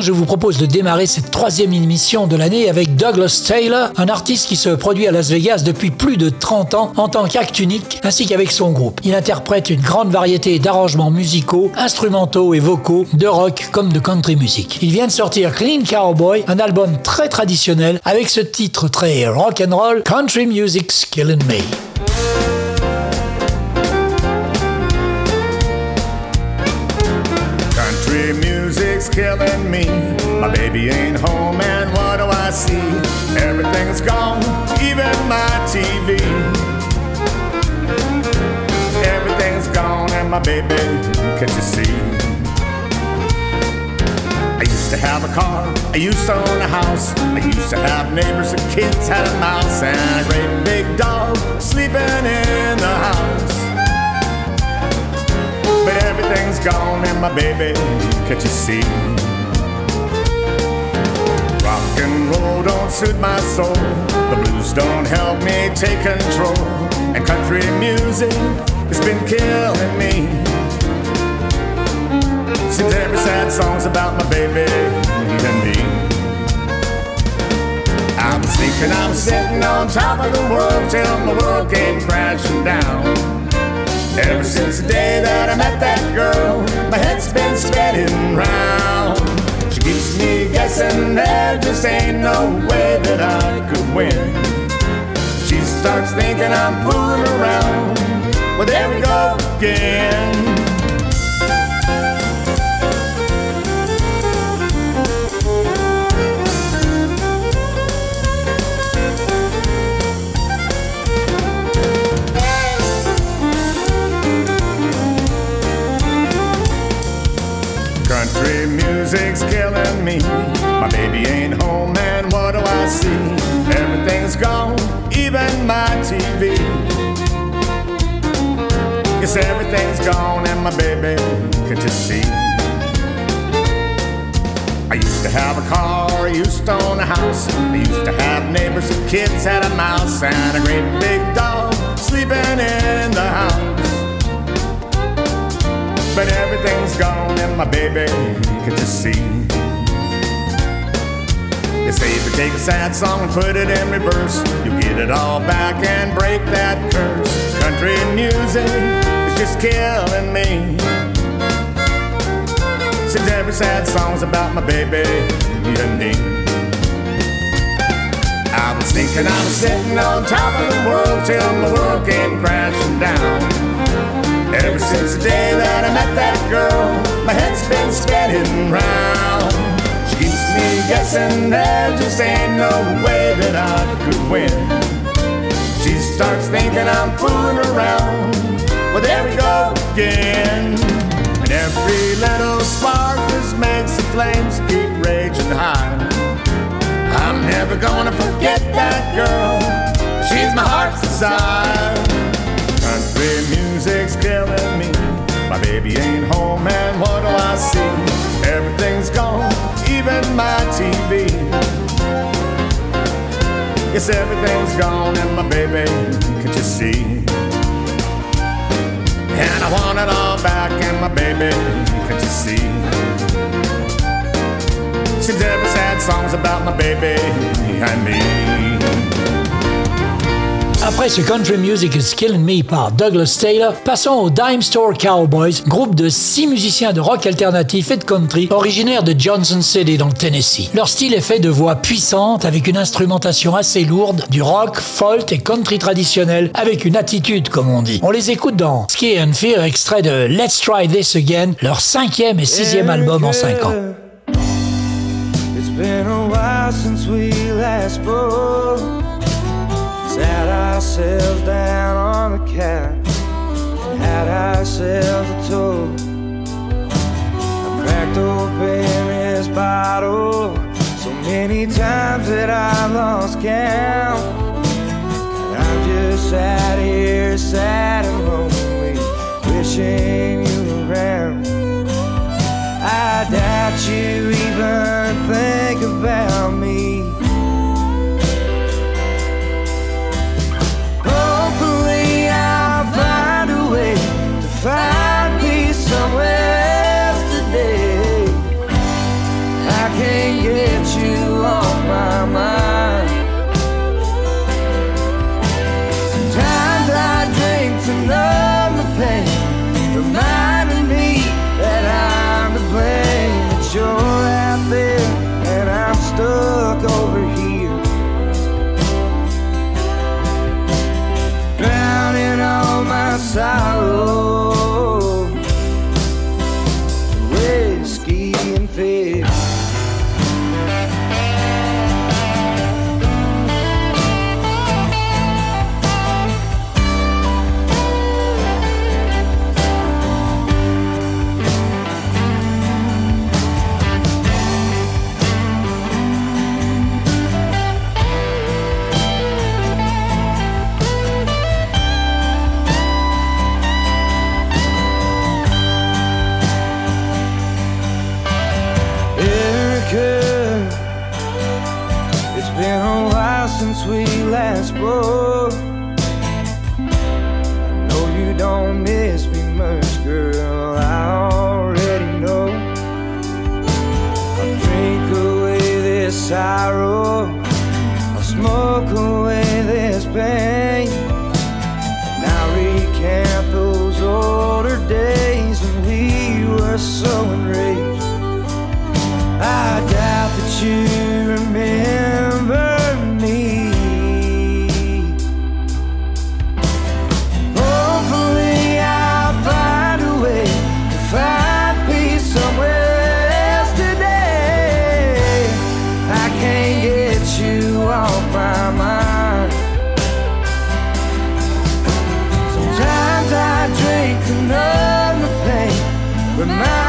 Je vous propose de démarrer cette troisième émission de l'année avec Douglas Taylor, un artiste qui se produit à Las Vegas depuis plus de 30 ans en tant qu'acte unique, ainsi qu'avec son groupe. Il interprète une grande variété d'arrangements musicaux, instrumentaux et vocaux, de rock comme de country music. Il vient de sortir Clean Cowboy, un album très traditionnel avec ce titre très rock and roll, Country Music's Killing Me. Killing me. My baby ain't home, and what do I see? Everything's gone, even my TV. Everything's gone, and my baby, can't you see? I used to have a car, I used to own a house, I used to have neighbors and kids had a mouse and a great big dog sleeping in the house. But everything's gone and my baby, can't you see? Don't suit my soul. The blues don't help me take control. And country music has been killing me. Seems every sad song's about my baby and me. I was thinking I was sitting on top of the world till my world came crashing down. Ever since the day that I met that girl, my head's been spinning round. Me guessing there just ain't no way that I could win. She starts thinking I'm fooling around. Well, there we go again. Me. My baby ain't home, and what do I see? Everything's gone, even my TV. Yes, everything's gone, and my baby, can't you see? I used to have a car, I used to own a house. I used to have neighbors and kids had a mouse and a great big dog sleeping in the house. But everything's gone and my baby can you see. They say if you take a sad song and put it in reverse, you'll get it all back and break that curse. Country music is just killing me. Since every sad song's about my baby and me. I was thinking I was sitting on top of the world till the world came crashing down. Ever since the day that I met that girl, my head's been spinning round. Me guessing there just ain't no way that I could win. She starts thinking I'm fooling around. Well, there we go again. And every little spark just makes the flames keep raging high. I'm never gonna forget that girl. She's my heart's desire. Baby ain't home, and what do I see? Everything's gone, even my TV. Yes, everything's gone, and my baby, can't you see? And I want it all back, and my baby, can't you see? Seems every sad song's about my baby and me. Après ce Country Music is Killing Me par Douglas Taylor, passons aux Dime Store Cowboys, groupe de six musiciens de rock alternatif et de country originaires de Johnson City dans le Tennessee. Leur style est fait de voix puissantes avec une instrumentation assez lourde, du rock, folk et country traditionnel avec une attitude comme on dit. On les écoute dans Ski and Fear, extrait de Let's Try This Again, leur cinquième et sixième album en cinq ans. It's been a while since we last spoke. Sat ourselves down on the couch and had ourselves a toast. I cracked open his bottle so many times that I lost count. And I'm just sat here, sad and lonely, wishing you around. I doubt you even think about me. fast. Remember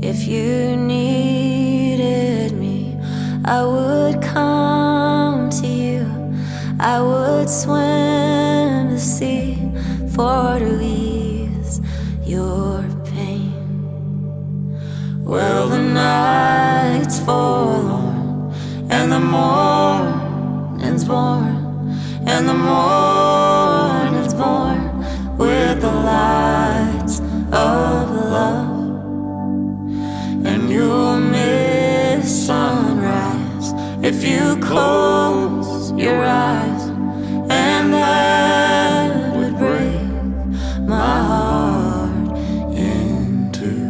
If you needed me, I would come to you. I would swim the sea for to ease your pain. Well, the night's forlorn, and the morning's born, and the morning. close your eyes, and that would break my heart in two.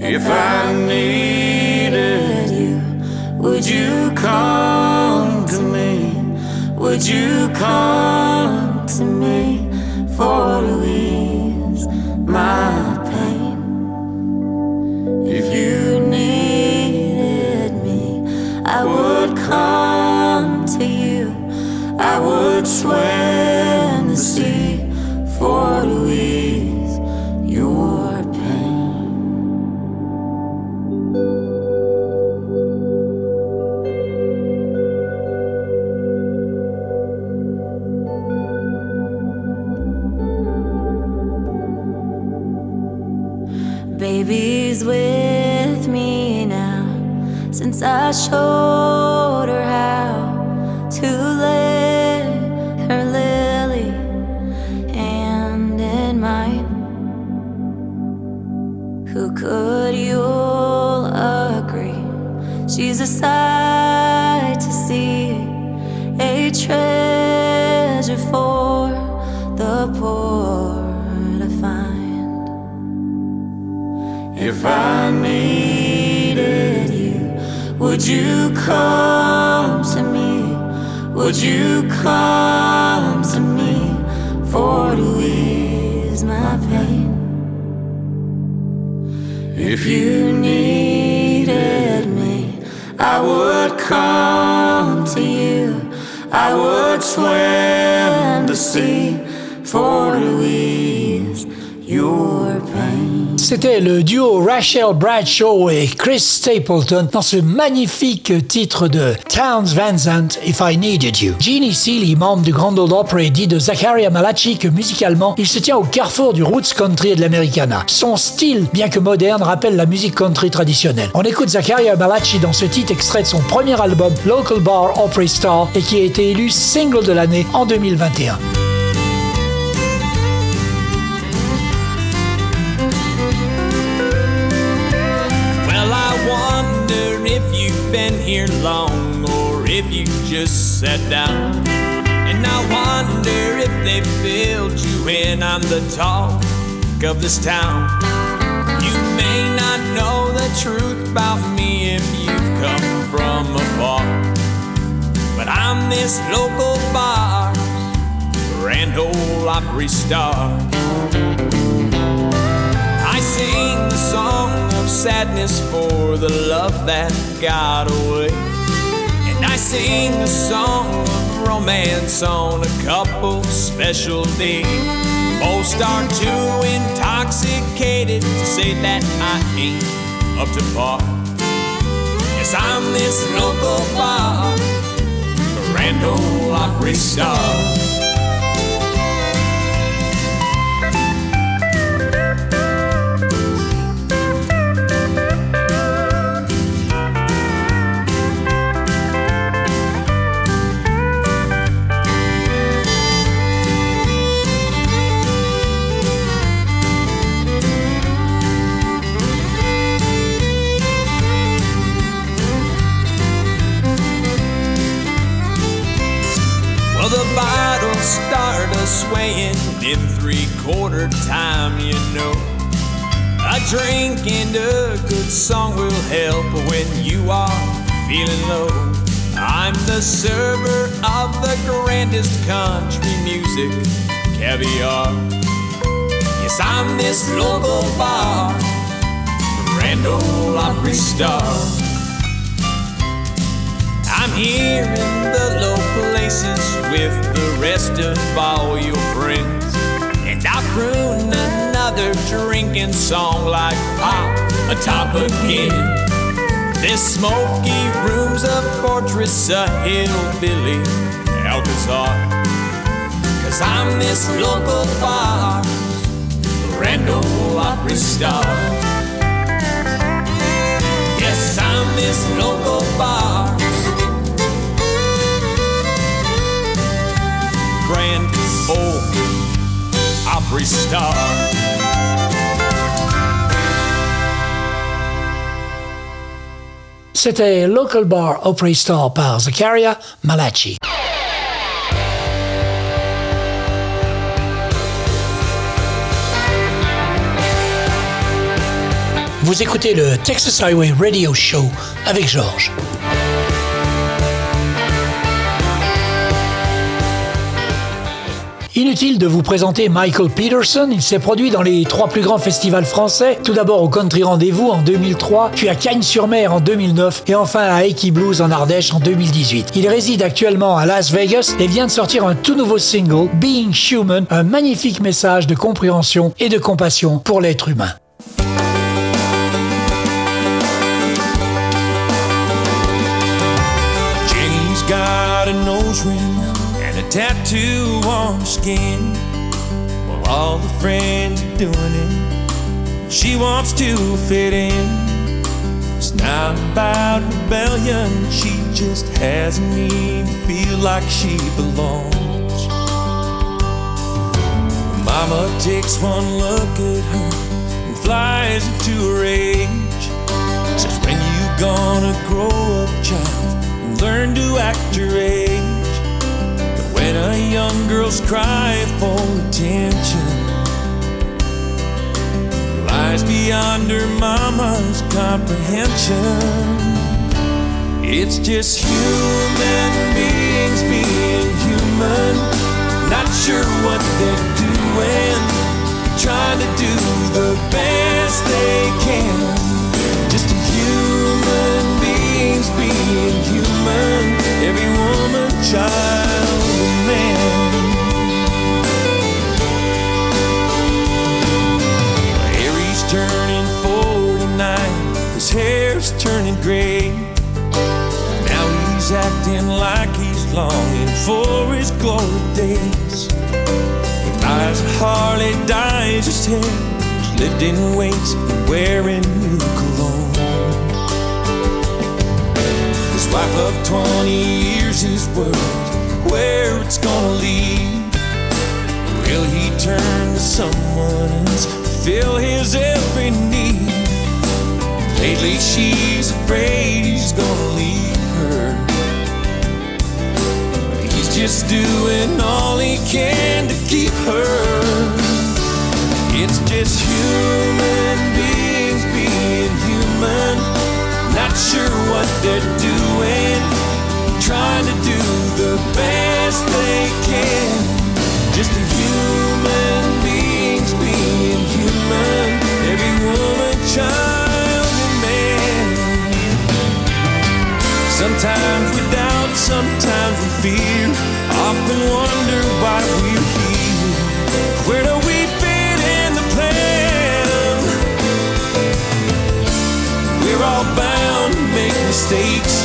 If I needed you, would you come to me? Would you come? Swim treasure for the poor to find. If I needed you, would you come to me? Would you come to me for to ease my pain? If you needed me, I would come to you. I would swim the sea for pain. C'était le duo Rachel Bradshaw et Chris Stapleton dans ce magnifique titre de Towns Van Zandt, If I Needed You. Jeannie Seeley, membre du Grand Ole Opry, dit de Zachariah Malachi que musicalement, il se tient au carrefour du roots country et de l'americana. Son style, bien que moderne, rappelle la musique country traditionnelle. On écoute Zachariah Malachi dans ce titre extrait de son premier album Local Bar Opry Star et qui a été élu single de l'année en 2021. If you just sat down. And I wonder if they filled you in. I'm the talk of this town. You may not know the truth about me if you've come from afar. But I'm this local bar, Grand Ole Opry star. I sing the song of sadness for the love that got away. I sing a song of romance on a couple special days. Most are too intoxicated to say that I ain't up to par. Yes, I'm this local bar, Grand Ole Opry star. Swaying in three quarter time, you know. A drink and a good song will help when you are feeling low. I'm the server of the grandest country music, caviar. Yes, I'm this local bar, Grand Ole Opry star. I'm here in the low places with the rest of all your friends. And I'll croon another drinking song like Pop atop again. This smoky room's a fortress, a hillbilly Alcazar. Cause I'm this local bar, Grand Ole Opry star. Yes, I'm this local bar. C'était Local Bar Opry Star par Zakaria Malachi. Vous écoutez le Texas Highway Radio Show avec Georges. Inutile de vous présenter Michael Peterson, il s'est produit dans les trois plus grands festivals français, tout d'abord au Country Rendez-vous en 2003, puis à Cagnes-sur-Mer en 2009 et enfin à Eki Blues en Ardèche en 2018. Il réside actuellement à Las Vegas et vient de sortir un tout nouveau single, Being Human, un magnifique message de compréhension et de compassion pour l'être humain. Tattoo on her skin. While all the friends are doing it, she wants to fit in. It's not about rebellion, she just has a need to feel like she belongs. Mama takes one look at her and flies into a rage. Says, When you gonna grow up, child? and learn to act your age. When a young girl's cry for attention lies beyond her mama's comprehension, it's just human beings being human, not sure what they're doing, trying to do the best they can. Just human beings being human, every woman, child, Harry's turning 49, his hair's turning gray. Now he's acting like he's longing for his glory days. He buys a Harley, dyes his hair, lifting weights and wearing new cologne. His wife of 20 years is worried where it's gonna lead. Will he turn to someone else fill his every need? Lately she's afraid he's gonna leave her. He's just doing all he can to keep her. It's just human beings being human, not sure what they're doing, trying to do the best they can. Just a human beings being human, every woman, child, and man. Sometimes we doubt, sometimes we fear, often wonder why we're here. Where do we fit in the plan? We're all bound to make mistakes,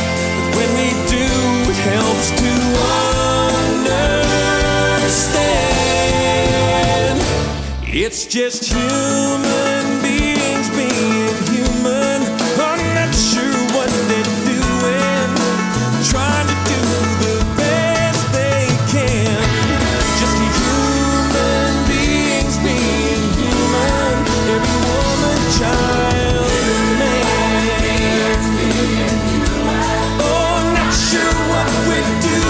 It's just human beings being human. What we're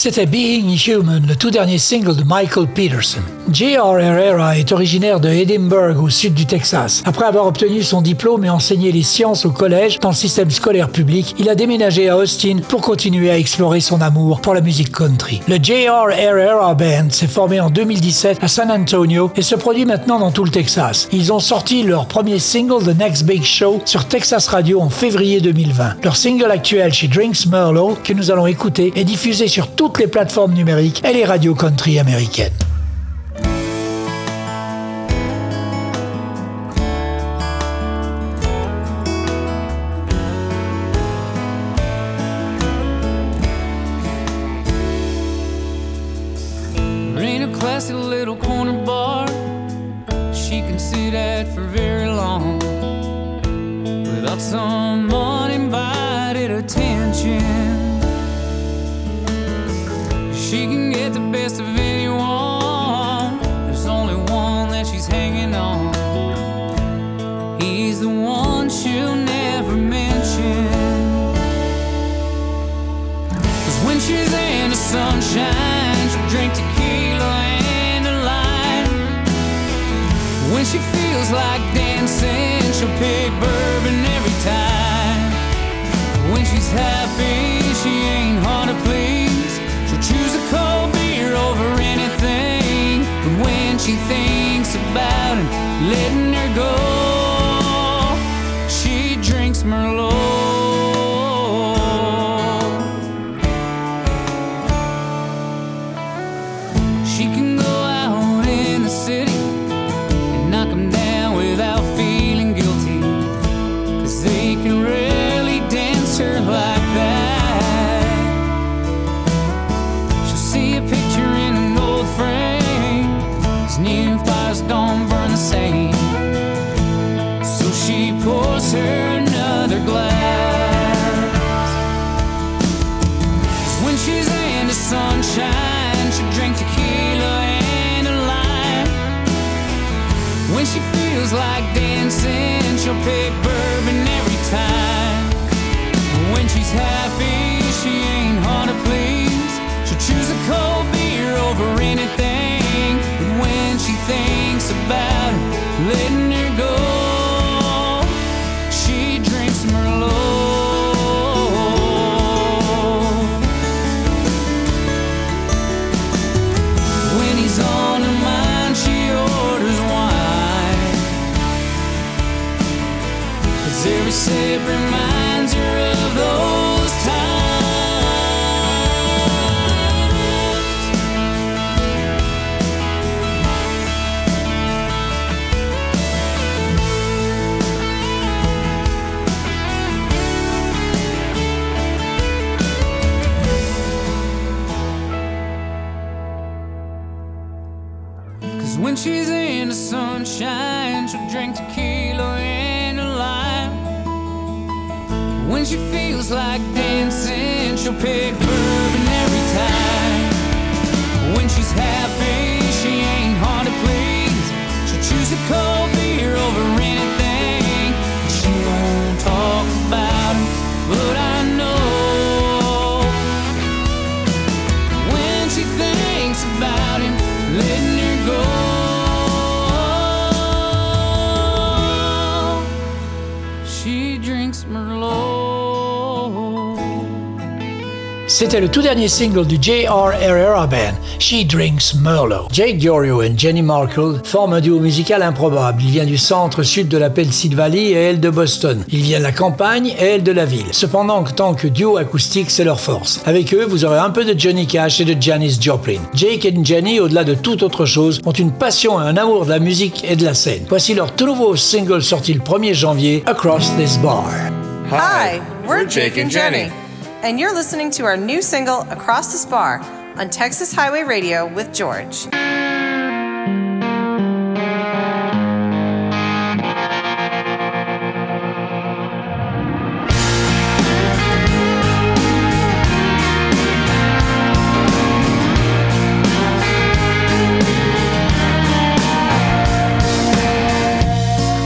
C'était Being Human, le tout dernier single de Michael Peterson. J.R. Herrera est originaire de Edinburgh, au sud du Texas. Après avoir obtenu son diplôme et enseigné les sciences au collège dans le système scolaire public, il a déménagé à Austin pour continuer à explorer son amour pour la musique country. Le J.R. Herrera Band s'est formé en 2017 à San Antonio et se produit maintenant dans tout le Texas. Ils ont sorti leur premier single The Next Big Show sur Texas Radio en février 2020. Leur single actuel chez Drinks Merlot, que nous allons écouter, est diffusé sur toutes les plateformes numériques et les radios country américaines. He's the one she'll never mention. Cause when she's in the sunshine, she'll drink tequila and a lime. When she feels like dancing, she'll pick bourbon every time. When she's happy, she ain't hard to please. She'll choose a cold beer over anything. But when she thinks about him, letting C'était le tout dernier single du J.R. Herrera Band, She Drinks Merlot. Jake Diorio et Jenny Markle forment un duo musical improbable. Il vient du centre-sud de la Pennsylvanie et elle de Boston. Il vient de la campagne et elle de la ville. Cependant, en tant que duo acoustique, c'est leur force. Avec eux, vous aurez un peu de Johnny Cash et de Janis Joplin. Jake et Jenny, au-delà de toute autre chose, ont une passion et un amour de la musique et de la scène. Voici leur tout nouveau single sorti le 1er janvier, Across This Bar. Hi, we're Jake and Jenny, and you're listening to our new single, Across This Bar, on Texas Highway Radio with George.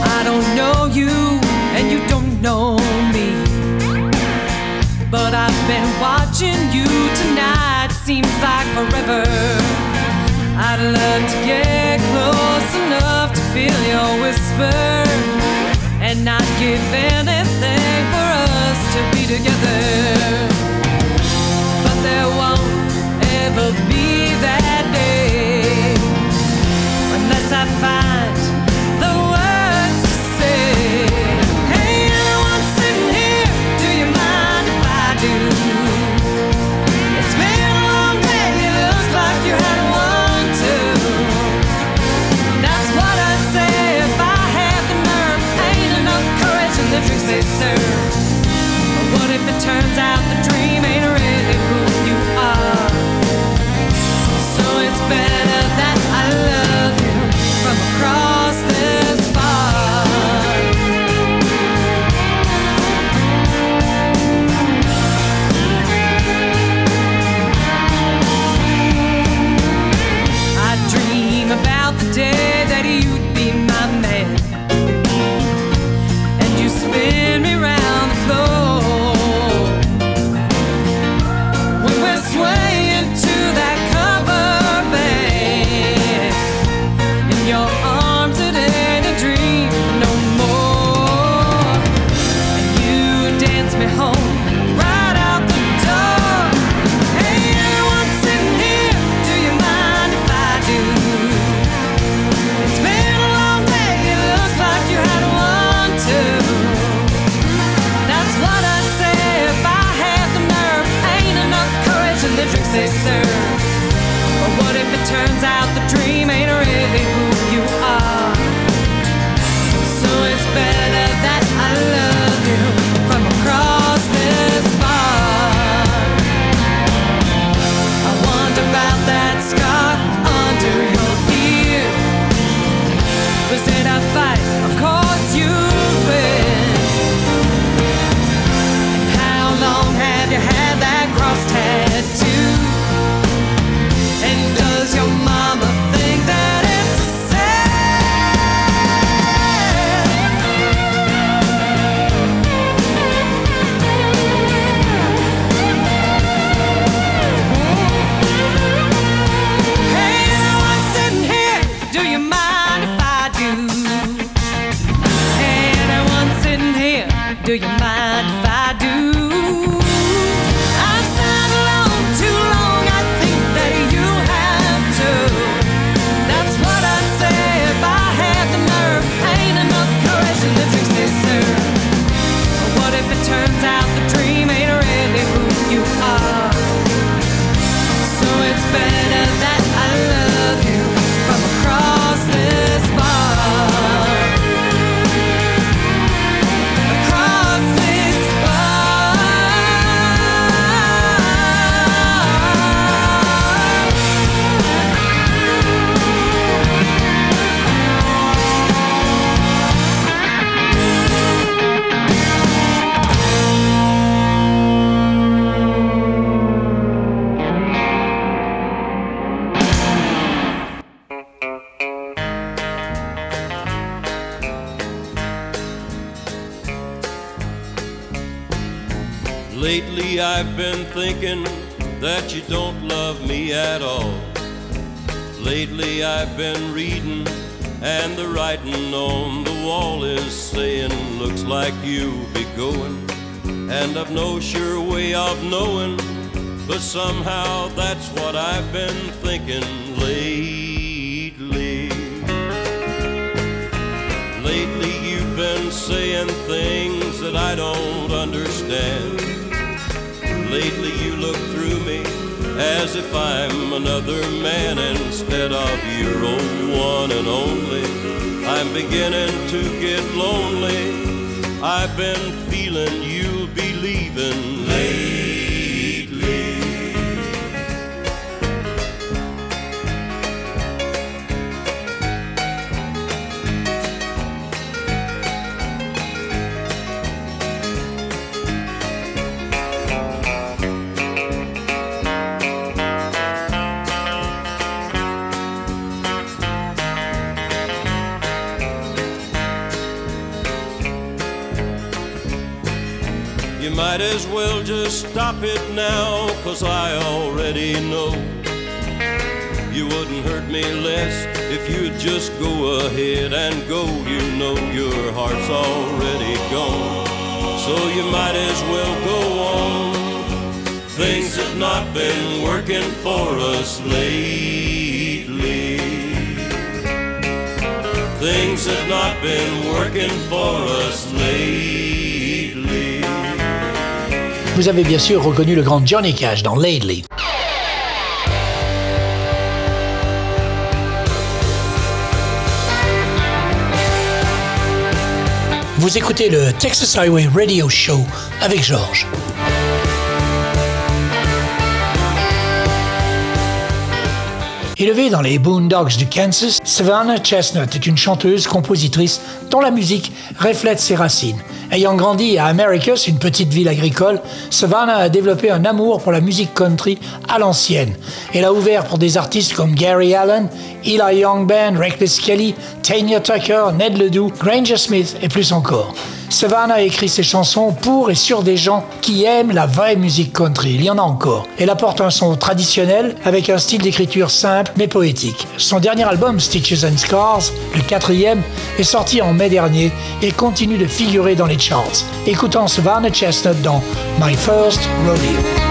I don't know you, and you don't know I've been watching you tonight, seems like forever. I'd love to get close enough to feel your whisper and not give anything for us to be together. But there won't ever be that turns out they serve. But what if it turns out the dream ain't really who you are? So it's better. Lately I've been thinking that you don't love me at all. Lately I've been reading, and the writing on the wall is saying, Looks like you'll be going. And I've no sure way of knowing, but somehow that's what I've been thinking lately. Lately you've been saying things that I don't understand. Lately you look through me as if I'm another man instead of your old one and only. I'm beginning to get lonely. I've been feeling you'll might as well just stop it now, cause I already know. You wouldn't hurt me less if you'd just go ahead and go. You know your heart's already gone, so you might as well go on. Things have not been working for us lately. Things have not been working for us lately. Vous avez bien sûr reconnu le grand Johnny Cash dans Lately. Vous écoutez le Texas Highway Radio Show avec Georges. Élevée dans les Boondocks du Kansas, Savannah Chestnut est une chanteuse, compositrice dont la musique reflète ses racines. Ayant grandi à Americus, une petite ville agricole, Savannah a développé un amour pour la musique country à l'ancienne. Elle a ouvert pour des artistes comme Gary Allen, Eli Young Band, Reckless Kelly, Tanya Tucker, Ned Ledoux, Granger Smith et plus encore. Savannah écrit ses chansons pour et sur des gens qui aiment la vraie musique country. Il y en a encore. Elle apporte un son traditionnel avec un style d'écriture simple mais poétique. Son dernier album, Stitches and Scars, le quatrième, est sorti en mai dernier et continue de figurer dans les charts. Écoutons Savannah Chestnut dans My First Rodeo.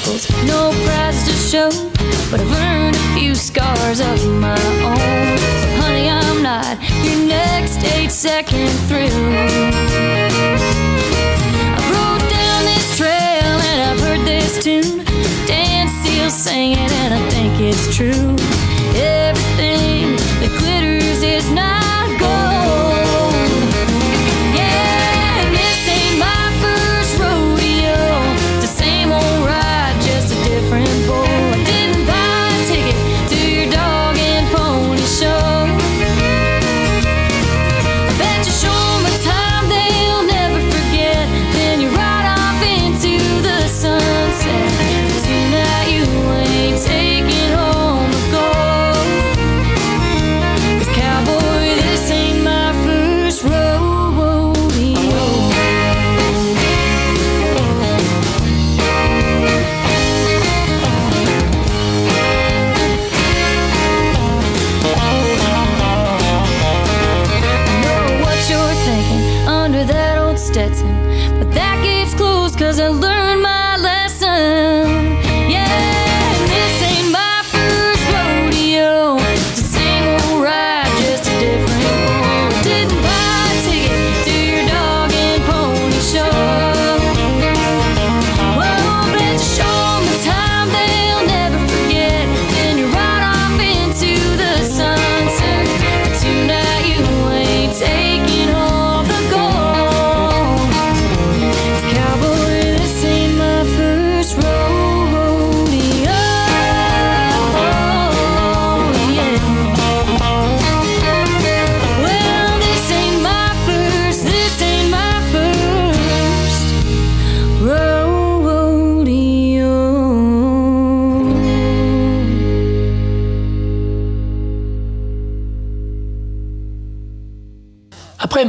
Got buckles, no prize to show, but I've earned a few scars of my own. So, honey, I'm not your next eight second thrill. I rode down this trail and I've heard this tune. Dan Seal sang it, and I think it's true. Everything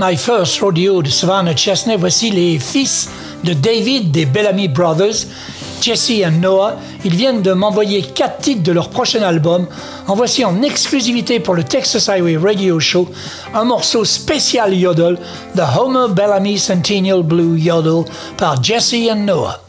My First Rodeo de Savannah Chestnut, voici les fils de David des Bellamy Brothers, Jesse et Noah. Ils viennent de m'envoyer quatre titres de leur prochain album. En voici en exclusivité pour le Texas Highway Radio Show un morceau spécial yodel, The Homer Bellamy Centennial Blue Yodel par Jesse et Noah.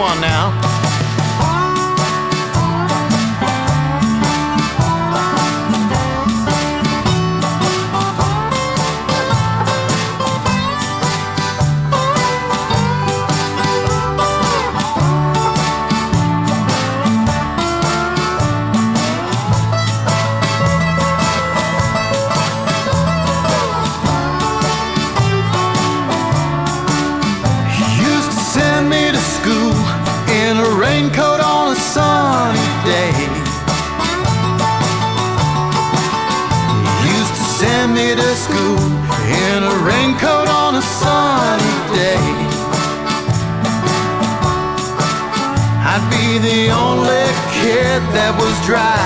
One now. That was dry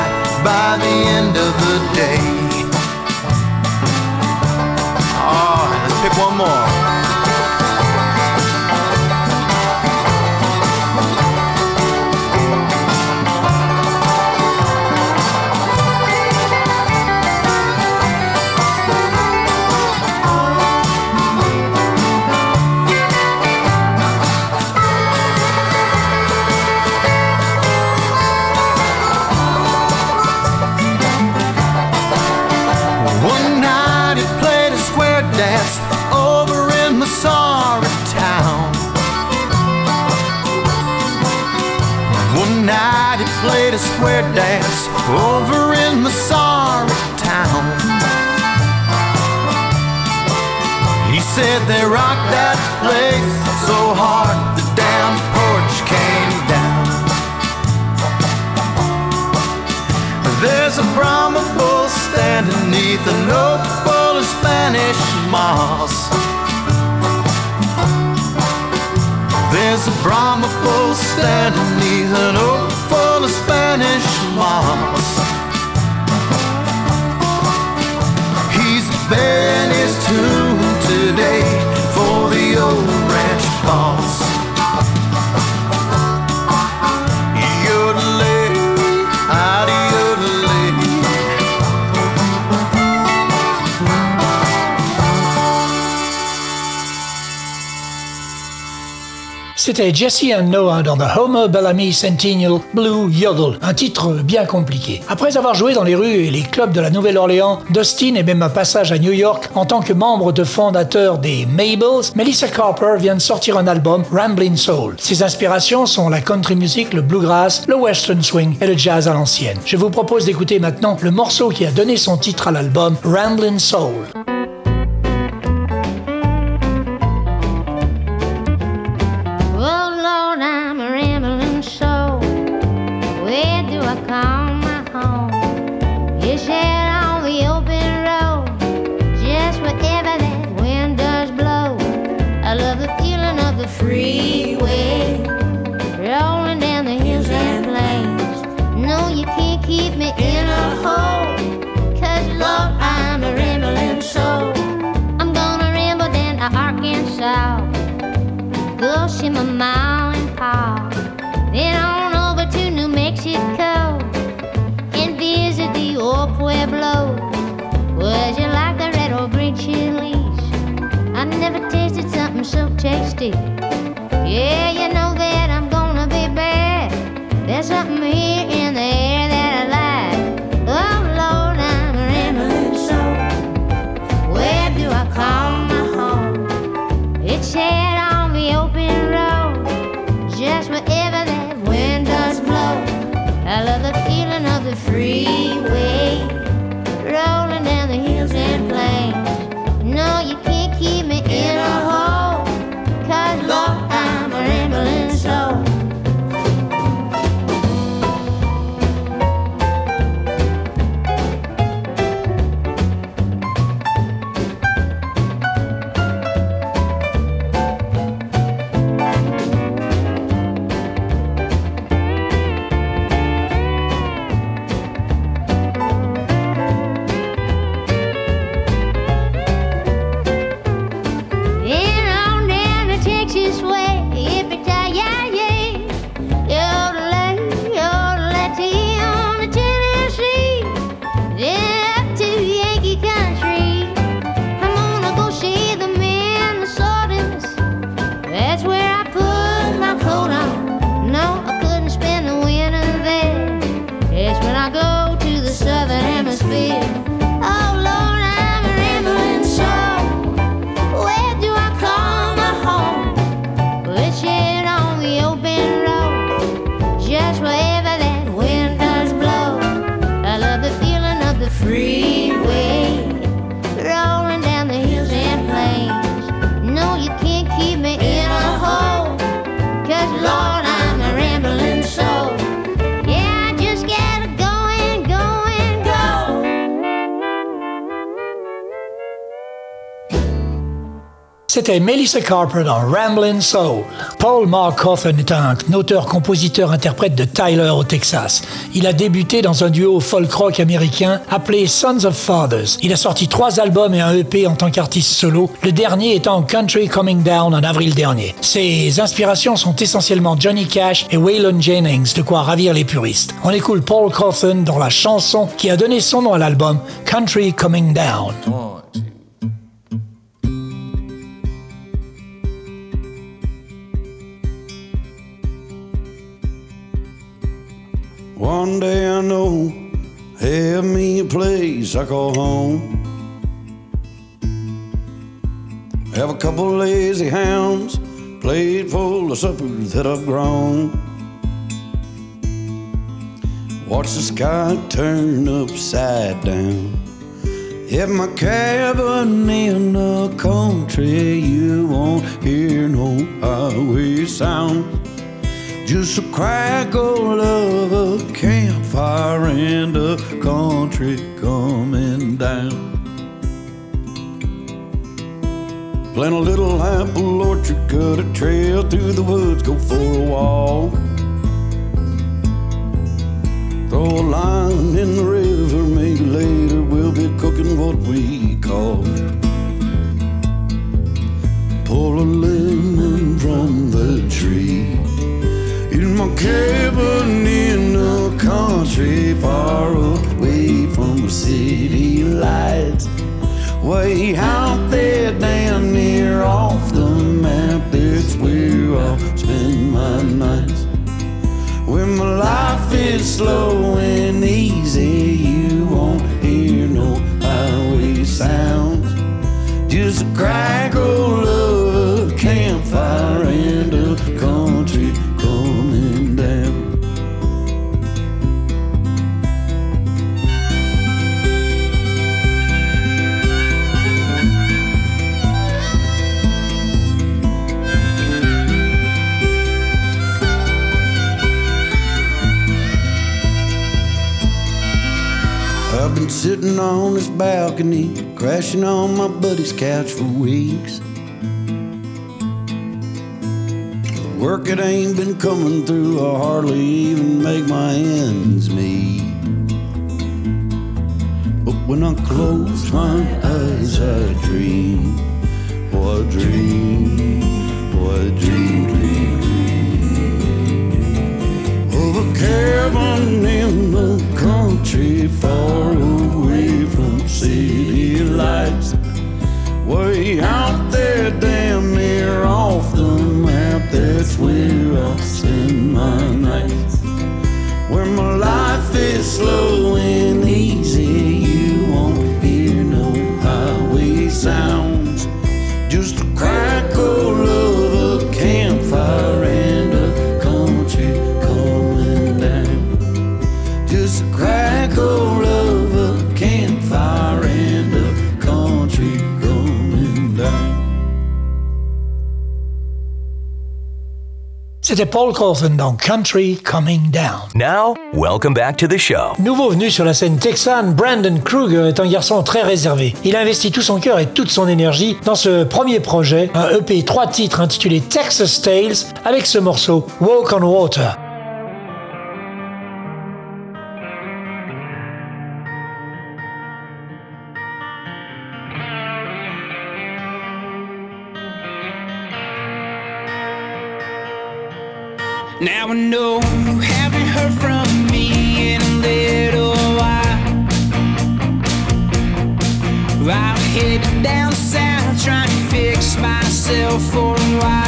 by the end of the day. Standing neath an oak full of Spanish moss. There's a Brahma bull standing neath an oak full of Spanish moss. C'était Jesse and Noah dans The Homer Bellamy Centennial Blue Yodel, un titre bien compliqué. Après avoir joué dans les rues et les clubs de la Nouvelle-Orléans, Dustin et même un passage à New York en tant que membre de fondateur des Mabels, Melissa Carper vient de sortir un album, Ramblin' Soul. Ses inspirations sont la country music, le bluegrass, le western swing et le jazz à l'ancienne. Je vous propose d'écouter maintenant le morceau qui a donné son titre à l'album, Ramblin' Soul. Misty. Yeah, you know that I'm gonna be bad. There's something here in the air that I like. Oh Lord, I'm rambling soul. Where do I call my home? It's out on the open road, just wherever that wind does blow. I love the feeling of the freeway, C'était Melissa Carper dans Ramblin' Soul. Paul Mark Coffin est un auteur-compositeur-interprète de Tyler au Texas. Il a débuté dans un duo folk-rock américain appelé Sons of Fathers. Il a sorti trois albums et un EP en tant qu'artiste solo, le dernier étant Country Coming Down en avril dernier. Ses inspirations sont essentiellement Johnny Cash et Waylon Jennings, de quoi ravir les puristes. On écoute Paul Coffin dans la chanson qui a donné son nom à l'album Country Coming Down. One day I know, have me a place I call home. Have a couple lazy hounds, plate full of supper that I've grown. Watch the sky turn upside down. At my cabin in the country, you won't hear no highway sound. Just a crackle of a campfire and a country coming down. Plant a little apple orchard, cut a trail through the woods, go for a walk. Throw a line in the river, maybe later we'll be cooking what we call. Pull a lemon from the tree. My cabin in the country, far away from the city lights. Way out there, down near off the map, that's where I'll spend my nights. When my life is slow crashing on my buddy's couch for weeks. Work it ain't been coming through, I hardly even make my ends meet. But when I close my eyes, I dream. Oh, dream. Oh, dream, dream, dream. Of a cabin in the country, far away city lights. Way out there, damn near off the map. That's where I spend my nights. Where my life is slowing C'était Paul Colvin dans Country Coming Down. Now, welcome back to the show. Nouveau venu sur la scène texane, Brandon Kruger est un garçon très réservé. Il a investi tout son cœur et toute son énergie dans ce premier projet, un EP 3 titres intitulé Texas Tales, avec ce morceau Walk on Water. I know you haven't heard from me in a little while. Headed down south trying to fix myself for a while.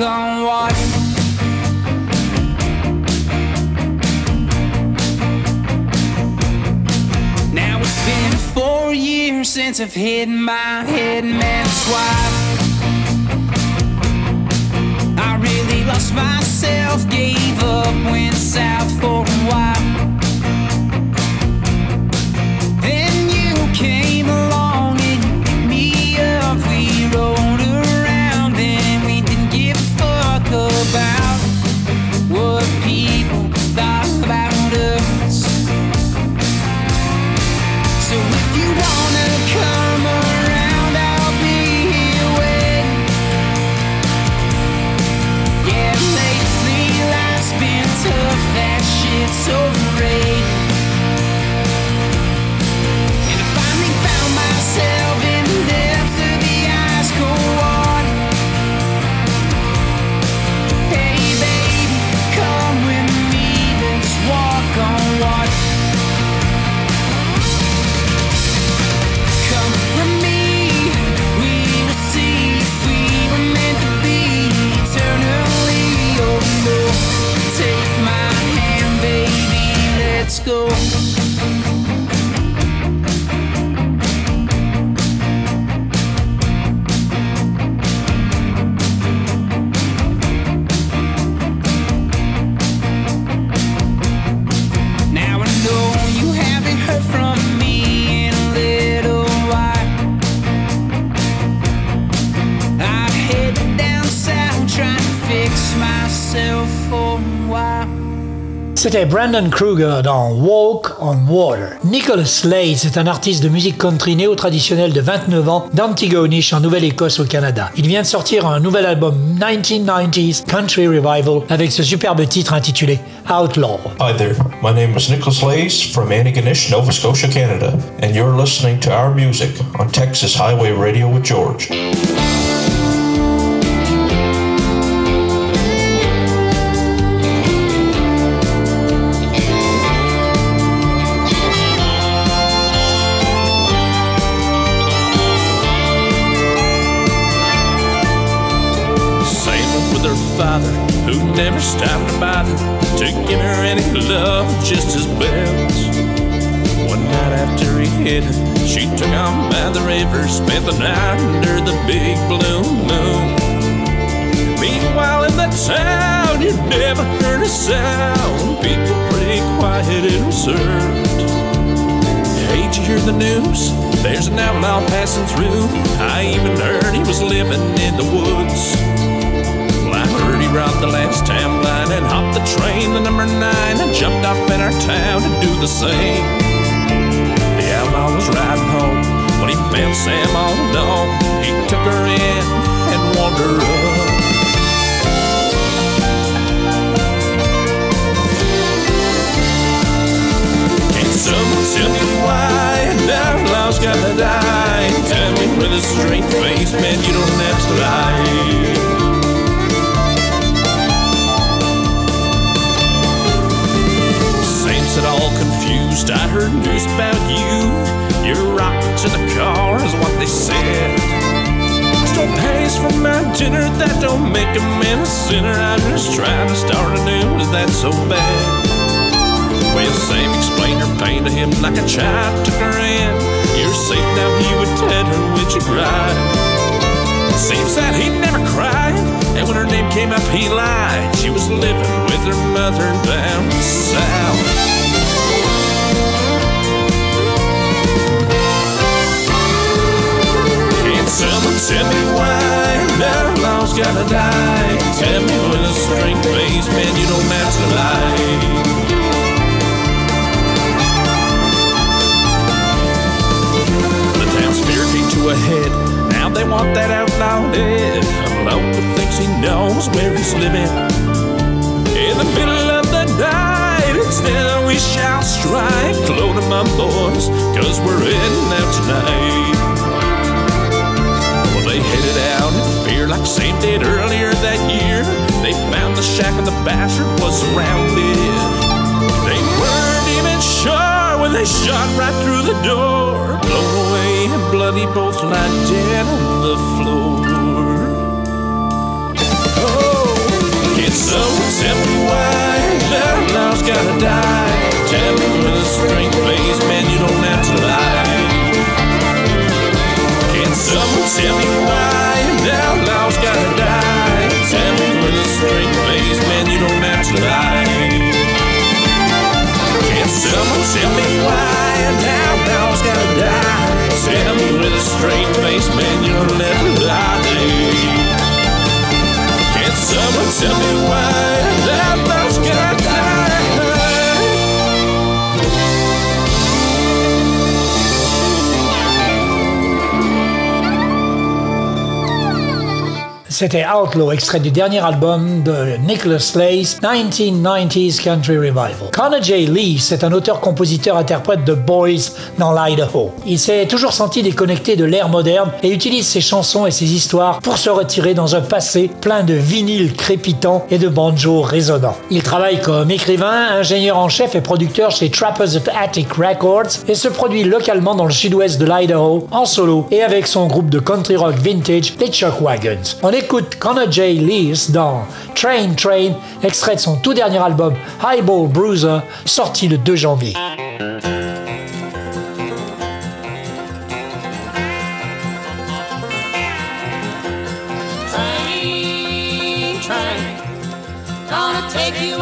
On water. Now it's been four years since I've hit my head, man, that's I really lost myself, gave up, went south for a while. C'était Brandon Kruger dans Walk on Water. Nicholas Slade est un artiste de musique country néo-traditionnelle de 29 ans d'Antigonish en Nouvelle-Écosse au Canada. Il vient de sortir un nouvel album 1990s Country Revival avec ce superbe titre intitulé Outlaw. Hi there, my name is Nicholas Lays from Antigonish, Nova Scotia, Canada, and you're listening to our music on Texas Highway Radio with George. Stopped by to give her any love, just as bells. One night after he hit her, she took on by the river, spent the night under the big blue moon. Meanwhile, in the town, you never heard a sound. People pretty quiet and reserved. Did you hear the news? There's an outlaw passing through. I even heard he was living in the woods. Robbed the last town line and hopped the train, the number nine, and jumped off in our town to do the same. The outlaw was riding home when he found Sam all alone. He took her in and warmed her up. Can someone tell me why an outlaw's gotta die? Tell me with a straight face, man, you don't have to lie. Confused, I heard news about you. You're rocked to the car is what they said. I stole pays for my dinner, that don't make a man a sinner. I'm just trying to start anew, is that so bad? Well, Sam explained her pain to him like a child took her in. You're safe now, he would tell her when she cried. Sam said he'd never cried, and when her name came up, he lied. She was living with her mother down south. Tell me why an outlaw's gotta die? Tell me with a straight face, man, you don't have to lie. The town's fear came to a head. Now they want that outlaw dead. Local thinks he knows where he's living. In the middle of the night, then we shall strike. Load up, boys, cause we're heading out tonight. In fear like Sam did earlier that year. They found the shack and the bastard was surrounded. They weren't even sure when they shot right through the door. Blown away and bloody, both lie dead on the floor. Oh, can someone tell me why outlaw's gotta die? Tell me with a straight face, man, you don't have to lie. Can someone tell me why straight face, man, you don't have to lie. Can someone tell me why an outlaw's gotta die? Tell me with a straight face, man, you don't to lie. Can someone tell me why C'était Outlaw, extrait du dernier album de Nicholas Slays, 1990s Country Revival. Connor J. Lee, c'est un auteur-compositeur-interprète de Boys dans l'Idaho. Il s'est toujours senti déconnecté de l'ère moderne et utilise ses chansons et ses histoires pour se retirer dans un passé plein de vinyles crépitants et de banjos résonnants. Il travaille comme écrivain, ingénieur en chef et producteur chez Trappers of Attic Records et se produit localement dans le sud-ouest de l'Idaho en solo et avec son groupe de country rock vintage, les Chuck Wagons. On écoute Connor J. Lees dans Train Train, extrait de son tout dernier album Highball Bruiser, sorti le 2 janvier. Take you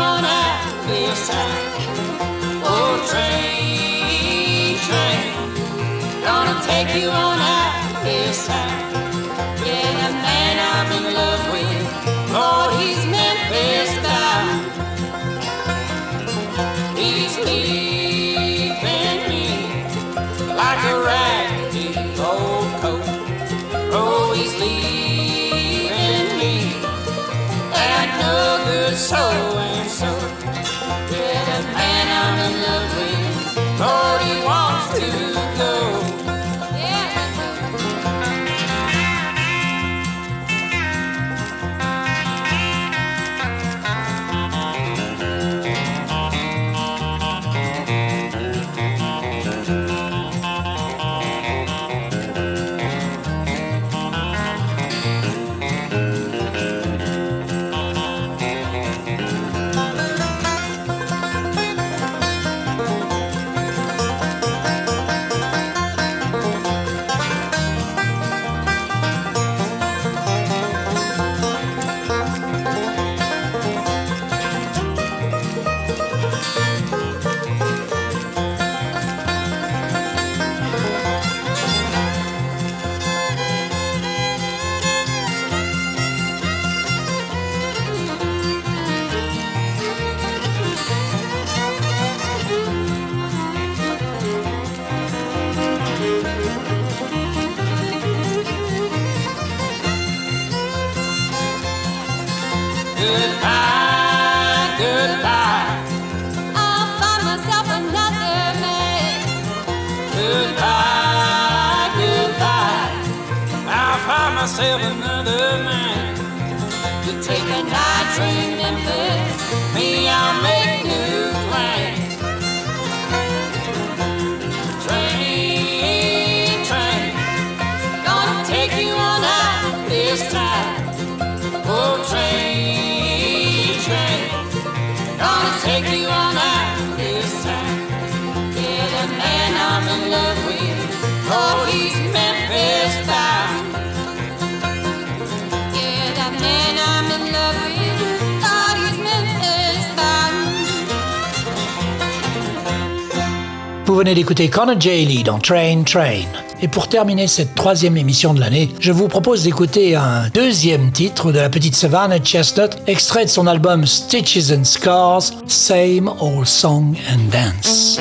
on. So and so. Yeah, the man I'm in love with, Lord, d'écouter Connor J. Lee dans Train Train. Et pour terminer cette troisième émission de l'année, je vous propose d'écouter un deuxième titre de la petite Savannah Chestnut, extrait de son album Stitches and Scars, Same Old Song and Dance.